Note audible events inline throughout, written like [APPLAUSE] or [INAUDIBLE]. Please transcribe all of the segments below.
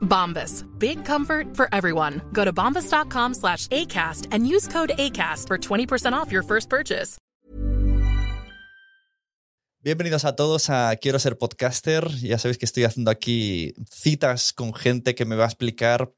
Bombas. Big comfort for everyone. Go to bombas.com slash ACAST and use code ACAST for 20% off your first purchase. Bienvenidos a todos a Quiero ser podcaster. Ya sabéis que estoy haciendo aquí citas con gente que me va a explicar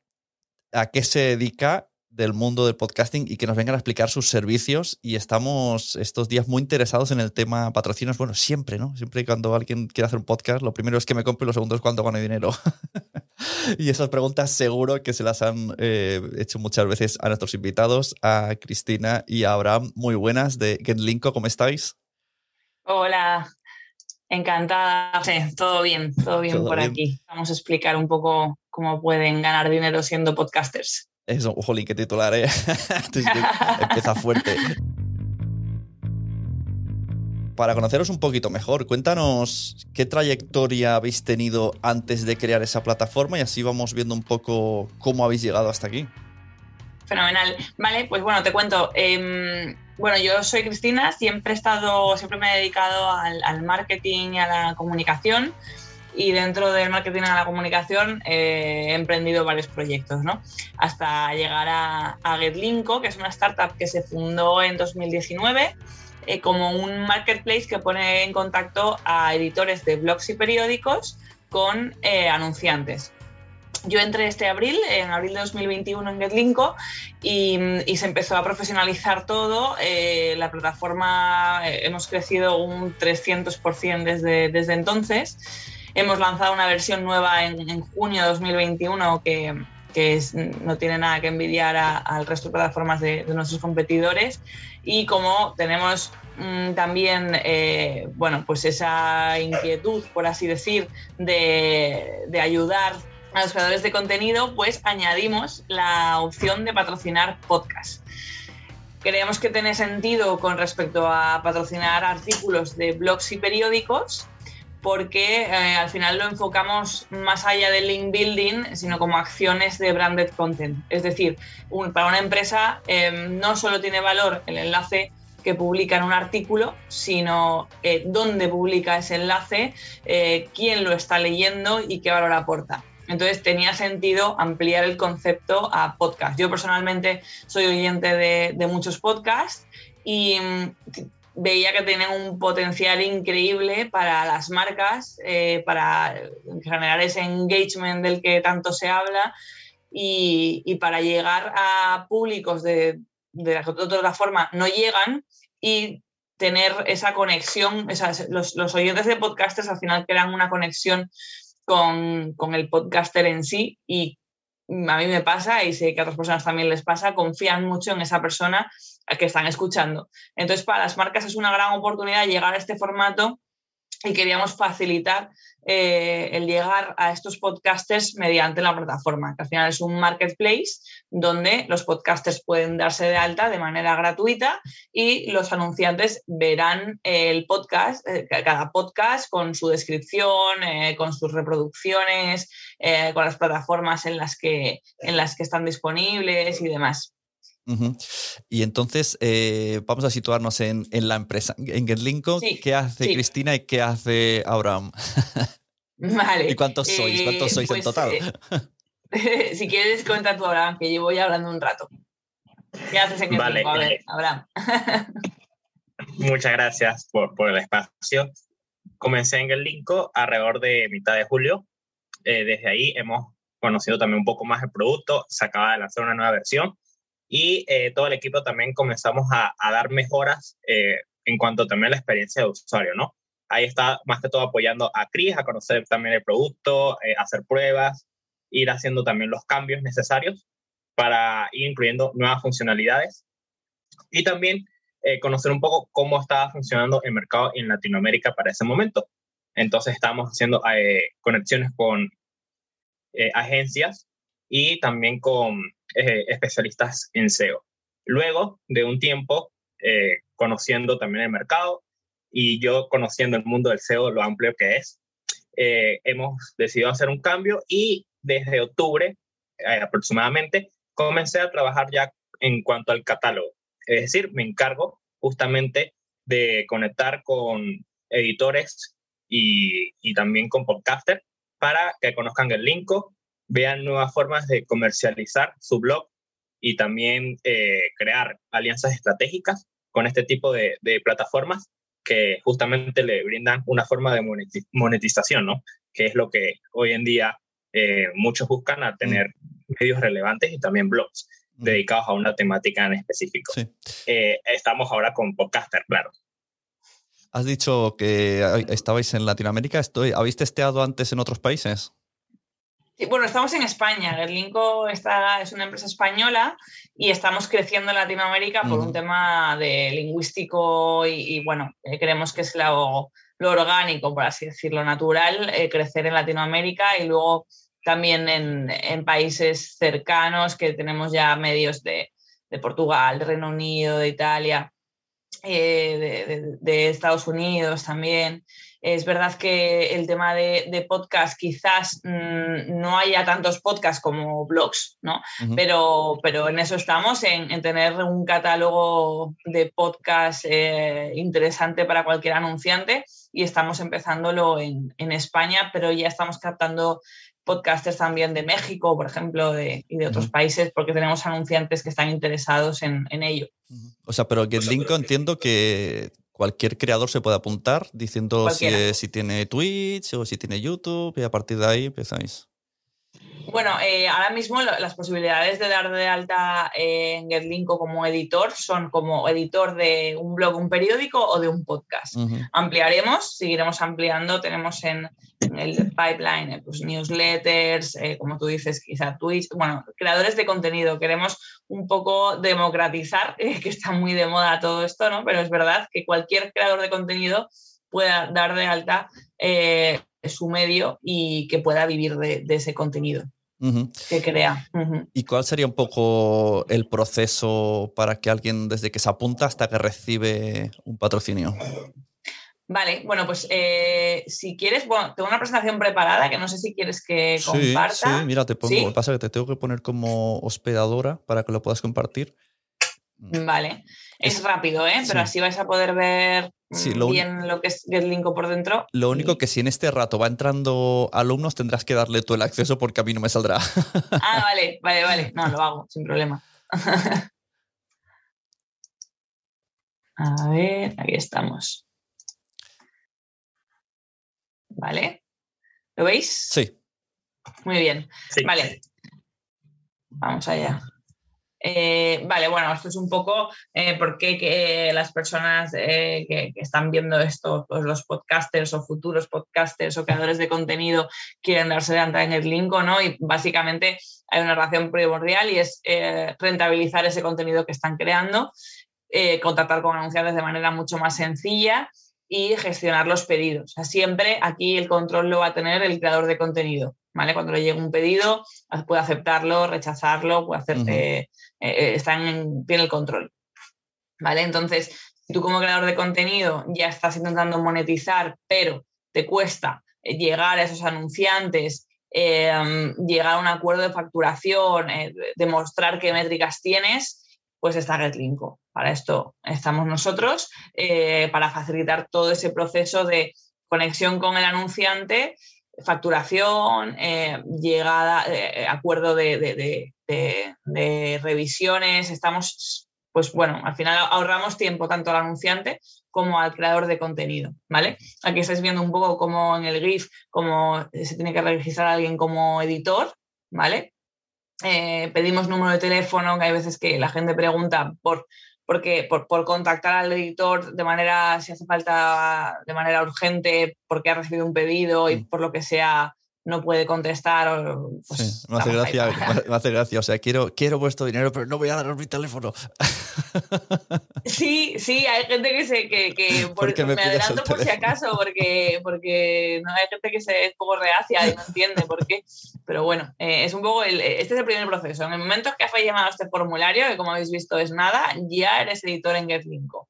a qué se dedica del mundo del podcasting y que nos vengan a explicar sus servicios. Y estamos estos días muy interesados en el tema patrocinios. Bueno, siempre, ¿no? Siempre cuando alguien quiere hacer un podcast, lo primero es que me compre y lo segundo es cuánto gano dinero. [LAUGHS] y esas preguntas seguro que se las han eh, hecho muchas veces a nuestros invitados, a Cristina y a Abraham. Muy buenas de Genlinko, ¿cómo estáis? Hola, encantada. Sí, todo bien, todo bien Todo por bien. aquí. Vamos a explicar un poco cómo pueden ganar dinero siendo podcasters. Eso, jolín, qué titular, ¿eh? [LAUGHS] Empieza fuerte. Para conoceros un poquito mejor, cuéntanos qué trayectoria habéis tenido antes de crear esa plataforma y así vamos viendo un poco cómo habéis llegado hasta aquí. Fenomenal. Vale, pues bueno, te cuento. Em, bueno, yo soy Cristina, siempre he estado, siempre me he dedicado al, al marketing y a la comunicación. Y dentro del marketing a la comunicación eh, he emprendido varios proyectos, ¿no? Hasta llegar a, a Getlinko, que es una startup que se fundó en 2019 eh, como un marketplace que pone en contacto a editores de blogs y periódicos con eh, anunciantes. Yo entré este abril, en abril de 2021 en Getlinko y, y se empezó a profesionalizar todo. Eh, la plataforma eh, hemos crecido un 300% desde, desde entonces. Hemos lanzado una versión nueva en, junio de 2021 que, no tiene nada que envidiar al resto de plataformas de, nuestros competidores. Y como tenemos mm, también, eh, bueno, pues esa inquietud, por así decir, de, de ayudar a los creadores de contenido, pues añadimos la opción de patrocinar podcast. Creemos que tiene sentido con respecto a patrocinar artículos de blogs y periódicos porque eh, al final lo enfocamos más allá del link building, sino como acciones de branded content. Es decir, para una empresa eh, no solo tiene valor el enlace que publica en un artículo, sino eh, dónde publica ese enlace, eh, quién lo está leyendo y qué valor aporta. Entonces tenía sentido ampliar el concepto a podcast. Yo personalmente soy oyente de, de muchos podcasts y mm, veía que tenían un potencial increíble para las marcas, eh, para generar ese engagement del que tanto se habla y, para llegar a públicos de, de la de otra forma no llegan y tener esa conexión, esas- los, los oyentes de podcasters al final crean una conexión con, con el podcaster en sí y a mí me pasa y sé que a otras personas también les pasa, confían mucho en esa persona que están escuchando. Entonces, para las marcas es una gran oportunidad llegar a este formato y queríamos facilitar eh, el llegar a estos podcasters mediante la plataforma, que al final es un marketplace donde los podcasters pueden darse de alta de manera gratuita y los anunciantes verán el podcast, eh, cada podcast con su descripción, eh, con sus reproducciones, con las plataformas en las, que, en las que están disponibles y demás. Ujú. Y entonces eh, vamos a situarnos en, en la empresa, en Getlinko. Sí, ¿Qué hace sí. Cristina y qué hace Abraham? [LAUGHS] Vale. ¿Y cuántos sois? Eh, ¿Cuántos sois en pues, total? eh, [LAUGHS] si quieres, cuenta tú, Abraham, que llevo ya hablando un rato. ¿Qué haces en Vale? A ver, eh, Abraham. [LAUGHS] Muchas gracias por, por el espacio. Comencé en el Linko alrededor de mitad de julio. Eh, desde ahí hemos conocido también un poco más el producto. Se acaba de lanzar una nueva versión y eh, todo el equipo también comenzamos a, dar mejoras eh, en cuanto también a la experiencia de usuario, ¿no? Ahí está más que todo apoyando a Chris a conocer también el producto, eh, hacer pruebas, ir haciendo también los cambios necesarios para ir incluyendo nuevas funcionalidades y también conocer un poco cómo estaba funcionando el mercado en Latinoamérica para ese momento. Entonces estábamos haciendo conexiones con agencias y también con eh, especialistas en SEO. Luego de un tiempo eh, conociendo también el mercado y yo conociendo el mundo del SEO, lo amplio que es, eh, hemos decidido hacer un cambio y desde octubre aproximadamente comencé a trabajar ya en cuanto al catálogo. Es decir, me encargo justamente de conectar con editores y, y también con podcasters para que conozcan el Linko vean nuevas formas de comercializar su blog y también eh, crear alianzas estratégicas con este tipo de, plataformas que justamente le brindan una forma de monetización, ¿no? Que es lo que hoy en día eh, muchos buscan a tener mm. medios relevantes y también blogs mm. dedicados a una temática en específico. Eh, estamos ahora con Podcaster, claro. Has dicho que estabais en Latinoamérica. Estoy, ¿Habéis testeado antes en otros países? Bueno, estamos en España. Gerlinko está, es una empresa española y estamos creciendo en Latinoamérica por un tema de lingüístico y, bueno, eh, creemos que es lo, orgánico, por así decirlo, natural, eh, crecer en Latinoamérica y luego también en, países cercanos que tenemos ya medios de, Portugal, de Reino Unido, de Italia, eh, de Estados Unidos también. Es verdad que el tema de, podcast quizás mm, no haya tantos podcasts como blogs, ¿no? pero, pero en eso estamos, en, tener un catálogo de podcast eh, interesante para cualquier anunciante y estamos empezándolo en, España, pero ya estamos captando podcasters también de México, por ejemplo, y de otros países, porque tenemos anunciantes que están interesados en, ello. O sea, pero que entiendo que cualquier creador se puede apuntar diciendo si, tiene Twitch o si tiene YouTube y a partir de ahí empezáis. Bueno, eh, ahora mismo las posibilidades de dar de alta en GetLinko como editor son como editor de un blog, un periódico o de un podcast. Ampliaremos, seguiremos ampliando. Tenemos en, el pipeline eh, pues, newsletters, eh, como tú dices, quizá Twitch, bueno, creadores de contenido. Queremos un poco democratizar, [LAUGHS] que está muy de moda todo esto, ¿no? Pero es verdad que cualquier creador de contenido pueda dar de alta su medio y que pueda vivir de, ese contenido. que crea. ¿Y cuál sería un poco el proceso para que alguien desde que se apunta hasta que recibe un patrocinio? Vale, bueno, pues eh, si quieres, bueno, tengo una presentación preparada que no sé si quieres que comparta. Sí, mira, te pongo, que pasa que te tengo que poner como hospedadora para que lo puedas compartir. Vale. Es, rápido, ¿eh? Pero así vais a poder ver bien lo que es GetLinko por dentro. Lo único que si en este rato va entrando alumnos tendrás que darle tú el acceso porque a mí no me saldrá. Ah, [LAUGHS] vale, vale, vale. No, lo hago, sin problema. [LAUGHS] A ver, aquí estamos. ¿Vale? ¿Lo veis? Sí. Muy bien. Vale. Vamos allá. Eh, vale, bueno, esto es un poco eh, por qué las personas eh, que, están viendo esto, pues los podcasters o futuros podcasters o creadores de contenido quieren darse de alta en el link o no. Y básicamente hay una relación primordial y es rentabilizar ese contenido que están creando, contactar con anunciantes de manera mucho más sencilla y gestionar los pedidos. siempre aquí el control lo va a tener el creador de contenido. ¿Vale? Cuando le llega un pedido, puede aceptarlo, rechazarlo, puede hacer, eh, eh, en, tiene el control. ¿vale? Entonces, si tú como creador de contenido ya estás intentando monetizar, pero te cuesta eh, llegar a esos anunciantes, llegar a un acuerdo de facturación, demostrar qué métricas tienes, pues está GetLinko. Para esto estamos nosotros, para facilitar todo ese proceso de conexión con el anunciante, facturación, eh, llegada, eh, acuerdo de, revisiones. Estamos, pues bueno, al final ahorramos tiempo tanto al anunciante como al creador de contenido, ¿vale? Aquí estáis viendo un poco cómo en el GIF, cómo se tiene que registrar alguien como editor, ¿vale? eh, pedimos número de teléfono, que hay veces que la gente pregunta por, porque, por, por, contactar al editor de manera, si hace falta, de manera urgente, porque ha recibido un pedido y mm. por lo que sea no puede contestar. Pues, sí, me hace, gracia, me hace gracia. O sea, quiero, quiero vuestro dinero, pero no voy a daros mi teléfono. [LAUGHS] Sí, sí, hay gente que se. Que, que me, me adelanto por si acaso, porque, porque no hay gente que se es un poco reacia y no entiende por qué. Pero bueno, eh, es un poco. El, este es el primer proceso. En el momento que has llamado a este formulario, que como habéis visto es nada, ya eres editor en GetLinko.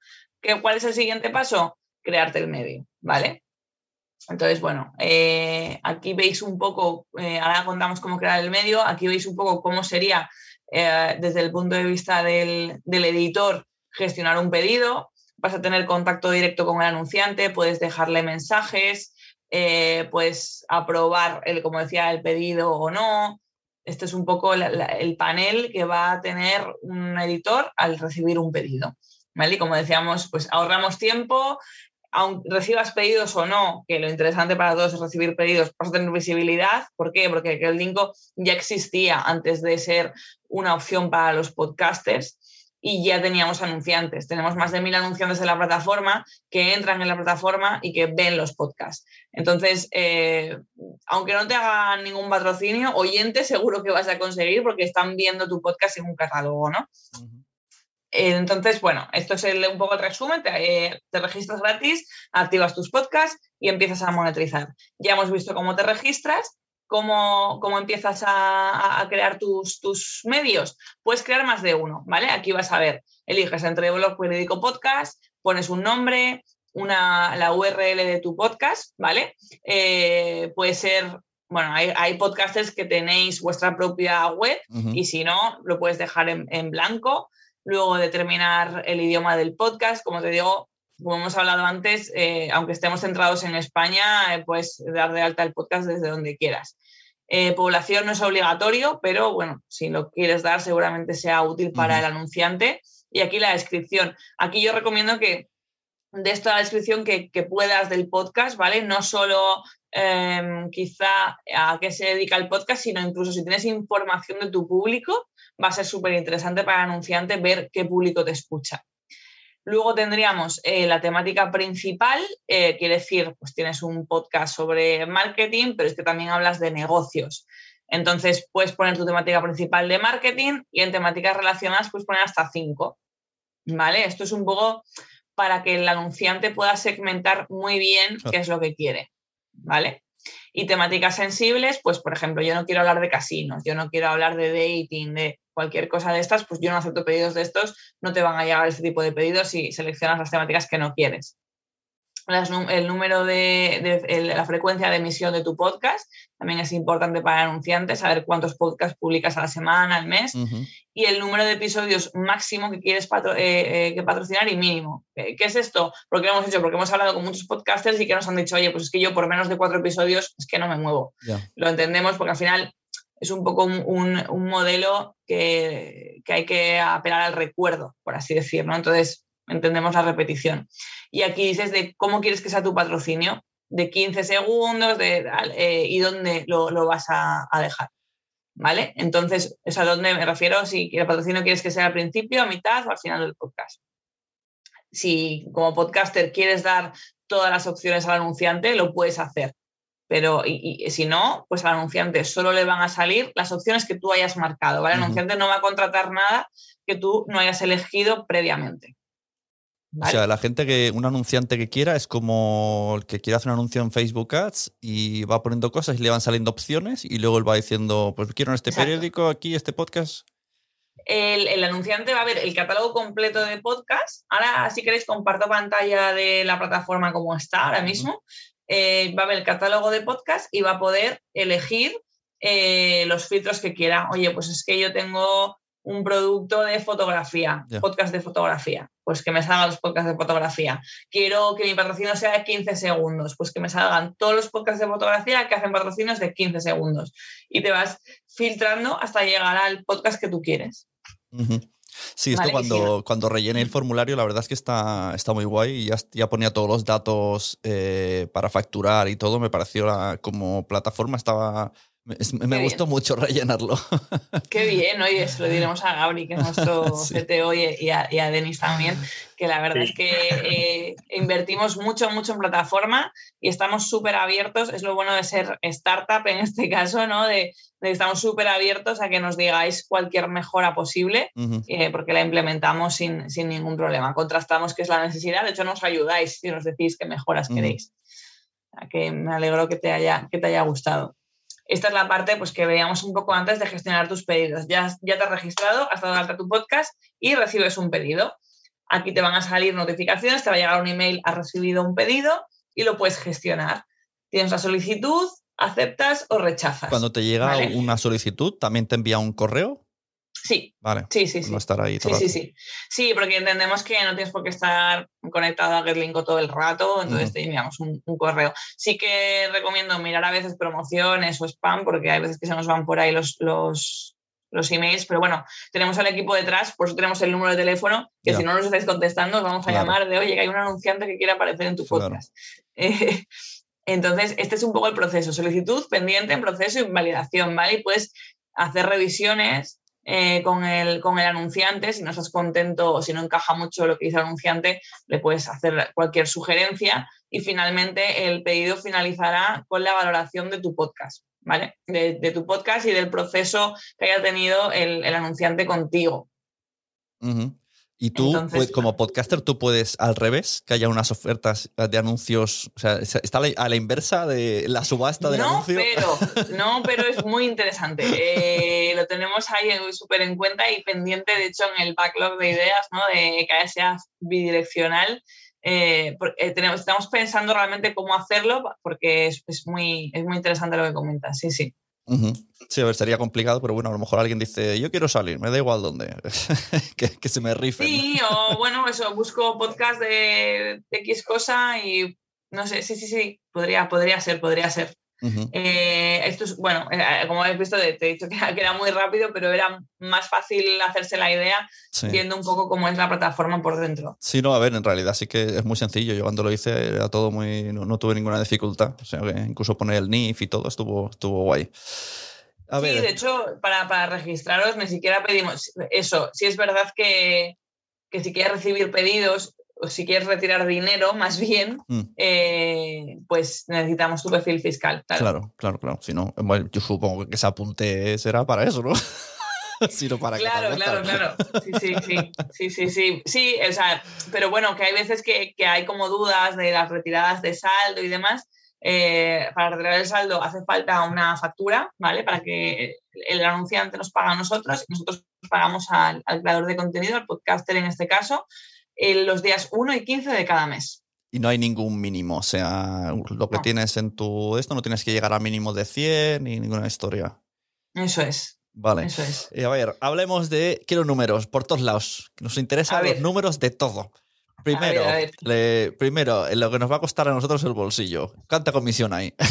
¿Cuál es el siguiente paso? Crearte el medio, ¿vale? Entonces, bueno, eh, aquí veis un poco, eh, ahora contamos cómo crear el medio, aquí veis un poco cómo sería eh, desde el punto de vista del, editor gestionar un pedido, vas a tener contacto directo con el anunciante, puedes dejarle mensajes, puedes aprobar, el, como decía, el pedido o no. Este es un poco el panel que va a tener un editor al recibir un pedido. ¿Vale? Y como decíamos, pues ahorramos tiempo, aunque recibas pedidos o no, que lo interesante para todos es recibir pedidos, vas a tener visibilidad. ¿Por qué? Porque el Linko ya existía antes de ser una opción para los podcasters y ya teníamos anunciantes. Tenemos más de mil anunciantes en la plataforma que entran en la plataforma y que ven los podcasts. Entonces, eh, aunque no te hagan ningún patrocinio, oyente seguro que vas a conseguir porque están viendo tu podcast en un catálogo, ¿no? Entonces, bueno, esto es un poco el resumen. Te, registras gratis, activas tus podcasts y empiezas a monetizar. Ya hemos visto cómo te registras, cómo, cómo empiezas a, crear tus, tus, medios. Puedes crear más de uno, ¿vale? Aquí vas a ver, eliges entre blog periódico podcast, pones un nombre, una, la URL de tu podcast, ¿vale? Eh, puede ser bueno, hay, podcasters que tenéis vuestra propia web y si no, lo puedes dejar en, en, blanco luego determinar el idioma del podcast, como te digo, como hemos hablado antes, eh, aunque estemos centrados en España, eh, puedes dar de alta el podcast desde donde quieras. Eh, población no es obligatorio, pero bueno, si lo quieres dar, seguramente sea útil para el anunciante. Y aquí la descripción. Aquí yo recomiendo que de esta descripción que, que, puedas del podcast, ¿vale? No solo em, quizá a qué se dedica el podcast, sino incluso si tienes información de tu público, va a ser súper interesante para el anunciante ver qué público te escucha. Luego tendríamos eh, la temática principal, eh, quiere decir, pues tienes un podcast sobre marketing, pero es que también hablas de negocios. Entonces puedes poner tu temática principal de marketing y en temáticas relacionadas puedes poner hasta cinco. ¿Vale? Esto es un poco para que el anunciante pueda segmentar muy bien qué es lo que quiere. ¿Vale? Y temáticas sensibles, pues por ejemplo, yo no quiero hablar de casinos, yo no quiero hablar de dating, de cualquier cosa de estas, pues yo no acepto pedidos de estos, no te van a llegar este tipo de pedidos si seleccionas las temáticas que no quieres el número de, la frecuencia de emisión de tu podcast, también es importante para anunciantes, saber cuántos podcasts publicas a la semana, al mes, y el número de episodios máximo que quieres eh, eh, que patrocinar y mínimo. ¿Qué es esto? Porque lo hemos hecho, porque hemos hablado con muchos podcasters y que nos han dicho, oye, pues es que yo por menos de cuatro episodios es que no me muevo. Lo entendemos porque al final es un poco un, modelo que, hay que apelar al recuerdo, por así decirlo. Entonces, entendemos la repetición. Y aquí dices de cómo quieres que sea tu patrocinio, de 15 segundos de, eh, y dónde lo, vas a, dejar. ¿Vale? Entonces, es a dónde me refiero, si el patrocinio quieres que sea al principio, a mitad o al final del podcast. Si como podcaster quieres dar todas las opciones al anunciante, lo puedes hacer. Pero y, si no, pues al anunciante solo le van a salir las opciones que tú hayas marcado. ¿vale? El anunciante no va a contratar nada que tú no hayas elegido previamente. O sea, la gente que, un anunciante que quiera es como el que quiere hacer un anuncio en Facebook Ads y va poniendo cosas y le van saliendo opciones y luego él va diciendo, pues quiero en este periódico, aquí, este podcast. El, anunciante va a ver el catálogo completo de podcast. Ahora, si queréis, comparto pantalla de la plataforma como está ahora mismo. Eh, va a ver el catálogo de podcast y va a poder elegir eh, los filtros que quiera. Oye, pues es que yo tengo un producto de fotografía, podcast de fotografía, pues que me salgan los podcasts de fotografía. Quiero que mi patrocinio sea de 15 segundos, pues que me salgan todos los podcasts de fotografía que hacen patrocinios de 15 segundos. Y te vas filtrando hasta llegar al podcast que tú quieres. Sí, esto cuando, cuando rellené el formulario, la verdad es que está, está muy guay y ya, ya ponía todos los datos eh, para facturar y todo. Me pareció la, como plataforma estaba Me, me gustó mucho rellenarlo. [LAUGHS] Qué bien, oye, se lo diremos a Gabri, que es nuestro [LAUGHS] sí. CTO, y a, y a, Denis también, que la verdad sí. es que eh, invertimos mucho, mucho en plataforma y estamos súper abiertos. Es lo bueno de ser startup en este caso, ¿no? De, de estamos súper abiertos a que nos digáis cualquier mejora posible, uh -huh. eh, porque la implementamos sin, sin, ningún problema. Contrastamos qué es la necesidad, de hecho nos ayudáis si nos decís qué mejoras uh -huh. queréis. O sea, que me alegro que te haya, que te haya gustado esta es la parte pues, que veíamos un poco antes de gestionar tus pedidos. Ya, ya te has registrado, has dado alta tu podcast y recibes un pedido. Aquí te van a salir notificaciones, te va a llegar un email, has recibido un pedido y lo puedes gestionar. Tienes la solicitud, aceptas o rechazas. Cuando te llega ¿vale? una solicitud, ¿también te envía un correo? Sí. Vale. Sí, sí, sí. No estar ahí todo sí, sí, sí. Sí, porque entendemos que no tienes por qué estar conectado a Getlinko todo el rato, entonces te enviamos un, un, correo. Sí que recomiendo mirar a veces promociones o spam, porque hay veces que se nos van por ahí los, los, los emails, pero bueno, tenemos al equipo detrás, por eso tenemos el número de teléfono, que yeah. si no nos estáis contestando, os vamos a claro. llamar de, oye, que hay un anunciante que quiere aparecer en tu claro. podcast. Eh, [LAUGHS] entonces, este es un poco el proceso, solicitud, pendiente, en proceso y validación, ¿vale? Y puedes hacer revisiones eh, con, el, con el anunciante, si no estás contento o si no encaja mucho lo que dice el anunciante, le puedes hacer cualquier sugerencia y finalmente el pedido finalizará con la valoración de tu podcast, ¿vale? De, tu podcast y del proceso que haya tenido el, el anunciante contigo. Y tú, Entonces, pues, como podcaster, tú puedes al revés, que haya unas ofertas de anuncios, o sea, está a la inversa de la subasta del no, anuncio. Pero, [LAUGHS] no, pero es muy interesante. Eh, lo tenemos ahí súper en cuenta y pendiente, de hecho, en el backlog de ideas, ¿no? De que sea bidireccional. Eh, tenemos, estamos pensando realmente cómo hacerlo, porque es, es, muy, es muy interesante lo que comentas. Sí, sí. Uh -huh. Sí, a ver, sería complicado, pero bueno, a lo mejor alguien dice, yo quiero salir, me da igual dónde, [LAUGHS] que, que, se me rife. Sí, o [LAUGHS] bueno, eso, busco podcast de, de, X cosa y no sé, sí, sí, sí, podría, podría ser, podría ser. Uh -huh. eh, esto es, bueno, eh, como habéis visto, te he dicho que era, que era, muy rápido, pero era más fácil hacerse la idea sí. viendo un poco cómo es la plataforma por dentro. Sí, no, a ver, en realidad sí que es muy sencillo. Yo cuando lo hice era todo muy. No, no tuve ninguna dificultad. O sea, que incluso poner el NIF y todo estuvo, estuvo guay. A sí, ver. de hecho, para, para registraros ni siquiera pedimos eso. Sí es verdad que, que si quieres recibir pedidos, o si quieres retirar dinero, más bien, mm. eh, pues necesitamos tu perfil fiscal. Claro, claro, claro. claro. Si no, bueno, yo supongo que ese apunte será para eso, ¿no? [LAUGHS] sino para claro, claro, claro. Sí, sí, sí, sí, sí, sí. Sí, o sea, pero bueno, que hay veces que, que hay como dudas de las retiradas de saldo y demás. Eh, para retirar el saldo hace falta una factura, ¿vale? Para que el anunciante nos paga a nosotros y nosotros pagamos al, al creador de contenido, al podcaster en este caso, en los días 1 y 15 de cada mes. Y no hay ningún mínimo, o sea, lo que no. tienes en tu esto no tienes que llegar al mínimo de 100 ni ninguna historia. Eso es. Vale. Eso es. Y a ver, hablemos de. Quiero números por todos lados. Nos interesan los números de todo. Primero, a ver, a ver. Le, primero, lo que nos va a costar a nosotros el bolsillo. ¿Cuánta comisión hay? [LAUGHS]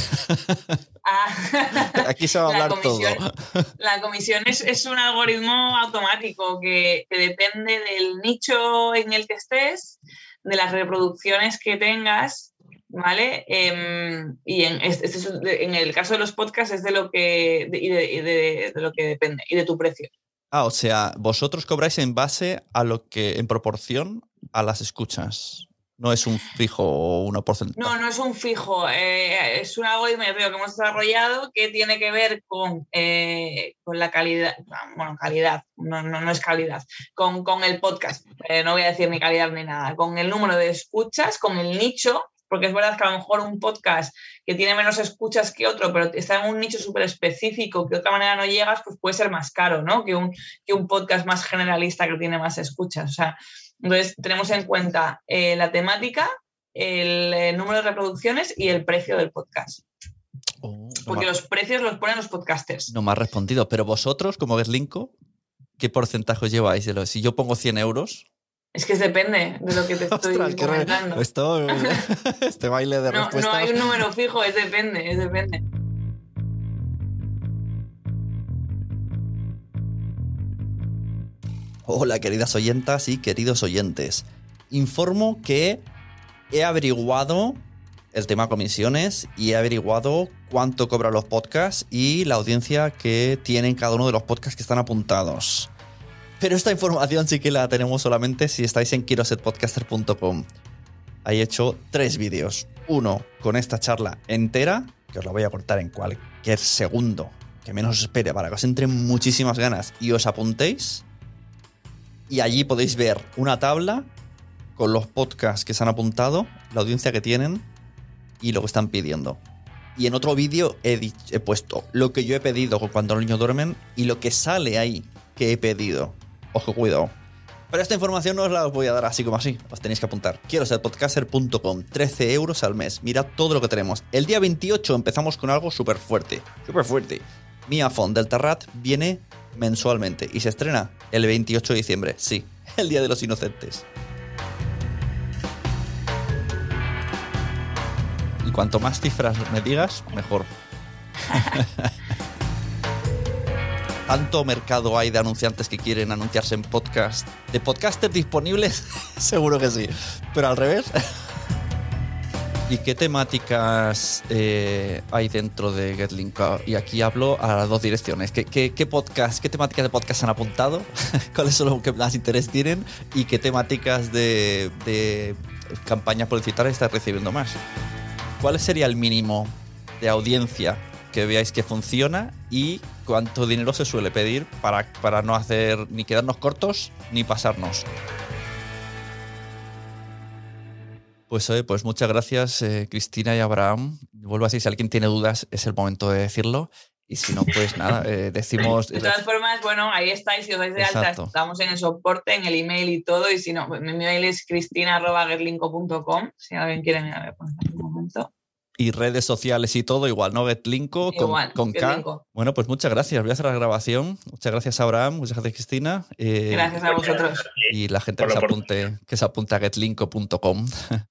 Ah, [LAUGHS] Aquí se va a hablar todo. La comisión es, es, un algoritmo automático que, que, depende del nicho en el que estés, de las reproducciones que tengas, ¿vale? Eh, y en, este, este, en, el caso de los podcasts es de lo que, de, de, de, de lo que depende y de tu precio. Ah, o sea, vosotros cobráis en base a lo que, en proporción a las escuchas. No es un fijo o una porcentaje. No, no es un fijo. Eh, es un algoritmo que hemos desarrollado que tiene que ver con, eh, con la calidad. Bueno, calidad, no, no, no es calidad. Con, con el podcast. Eh, no voy a decir ni calidad ni nada. Con el número de escuchas, con el nicho porque es verdad que a lo mejor un podcast que tiene menos escuchas que otro, pero está en un nicho súper específico que de otra manera no llegas, pues puede ser más caro, ¿no? Que un, que un podcast más generalista que tiene más escuchas. O sea, entonces tenemos en cuenta eh, la temática, el, el, número de reproducciones y el precio del podcast. Oh, no porque los precios los ponen los podcasters. No me has respondido, pero vosotros, como Geslinko, ¿qué porcentaje lleváis? De lo, si yo pongo 100 euros, es que depende de lo que te [LAUGHS] estoy Ostras, comentando. Esto, [LAUGHS] [LAUGHS] este baile de no, respuestas. No hay un número fijo, es depende, es depende. Hola, queridas oyentas y queridos oyentes. Informo que he averiguado el tema comisiones y he averiguado cuánto cobran los podcasts y la audiencia que tienen cada uno de los podcasts que están apuntados. Pero esta información sí que la tenemos solamente si estáis en kirosetpodcaster.com. Ahí he hecho tres vídeos. Uno con esta charla entera, que os la voy a cortar en cualquier segundo que menos os espere para que os entren muchísimas ganas y os apuntéis. Y allí podéis ver una tabla con los podcasts que se han apuntado, la audiencia que tienen y lo que están pidiendo. Y en otro vídeo he, puesto lo que yo he pedido cuando los niños duermen y lo que sale ahí que he pedido. Ojo, cuidado. Pero esta información no os la voy a dar así como así. Os tenéis que apuntar. Quiero ser podcaster.com. 13 euros al mes. Mirad todo lo que tenemos. El día 28 empezamos con algo súper fuerte. Súper fuerte. Mia Font del Terrat viene mensualmente y se estrena el 28 de diciembre. Sí, [LAUGHS] el Día de los Inocentes. Y cuanto más cifras me digas, mejor. [LAUGHS] Tanto mercado hay de anunciantes que quieren anunciarse en podcast. ¿De podcasters disponibles? [LAUGHS] Seguro que sí. Pero al revés. ¿Y qué temáticas eh, hay dentro de GetLink? Y aquí hablo a las dos direcciones. ¿Qué, qué, podcast, qué temáticas de podcast han apuntado? [LAUGHS] ¿Cuáles son los que más interés tienen? ¿Y qué temáticas de, de campañas publicitarias estás recibiendo más? ¿Cuál sería el mínimo de audiencia que veáis que funciona y cuánto dinero se suele pedir para, para no hacer ni quedarnos cortos ni pasarnos? Pues, oye, pues muchas gracias, eh, Cristina y Abraham. Vuelvo a decir, si alguien tiene dudas, es el momento de decirlo. Y si no, pues nada, [LAUGHS] eh, decimos. De todas formas, bueno, ahí estáis, si os dais de alta, estamos en el soporte, en el email y todo. Y si no, mi email es cristina.gerlinco.com. Si alguien quiere, mira, voy a poner aquí un momento. Y redes sociales y todo, igual, ¿no? Getlinko con, Igual, con K. Getlinko. Bueno, pues muchas gracias. Voy a hacer la grabación. Muchas gracias, Abraham. Muchas gracias, Cristina. Eh, Gracias a vosotros. Y la gente que se apunte, que se apunte a getlinko.com. [LAUGHS]